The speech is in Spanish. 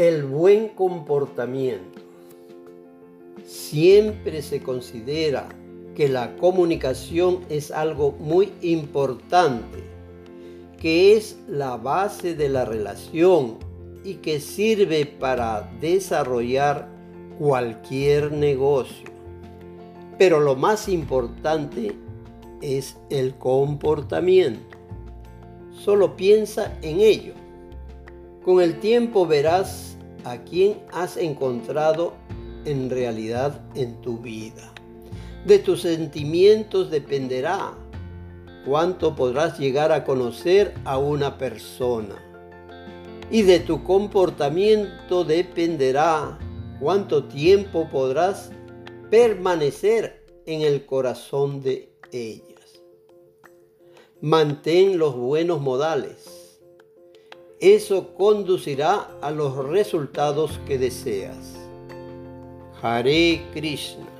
El buen comportamiento. Siempre se considera que la comunicación es algo muy importante, que es la base de la relación y que sirve para desarrollar cualquier negocio. Pero lo más importante es el comportamiento. Solo piensa en ello. Con el tiempo verás a quién has encontrado en realidad en tu vida. De tus sentimientos dependerá cuánto podrás llegar a conocer a una persona. Y de tu comportamiento dependerá cuánto tiempo podrás permanecer en el corazón de ellas. Mantén los buenos modales. Eso conducirá a los resultados que deseas. Hare Krishna.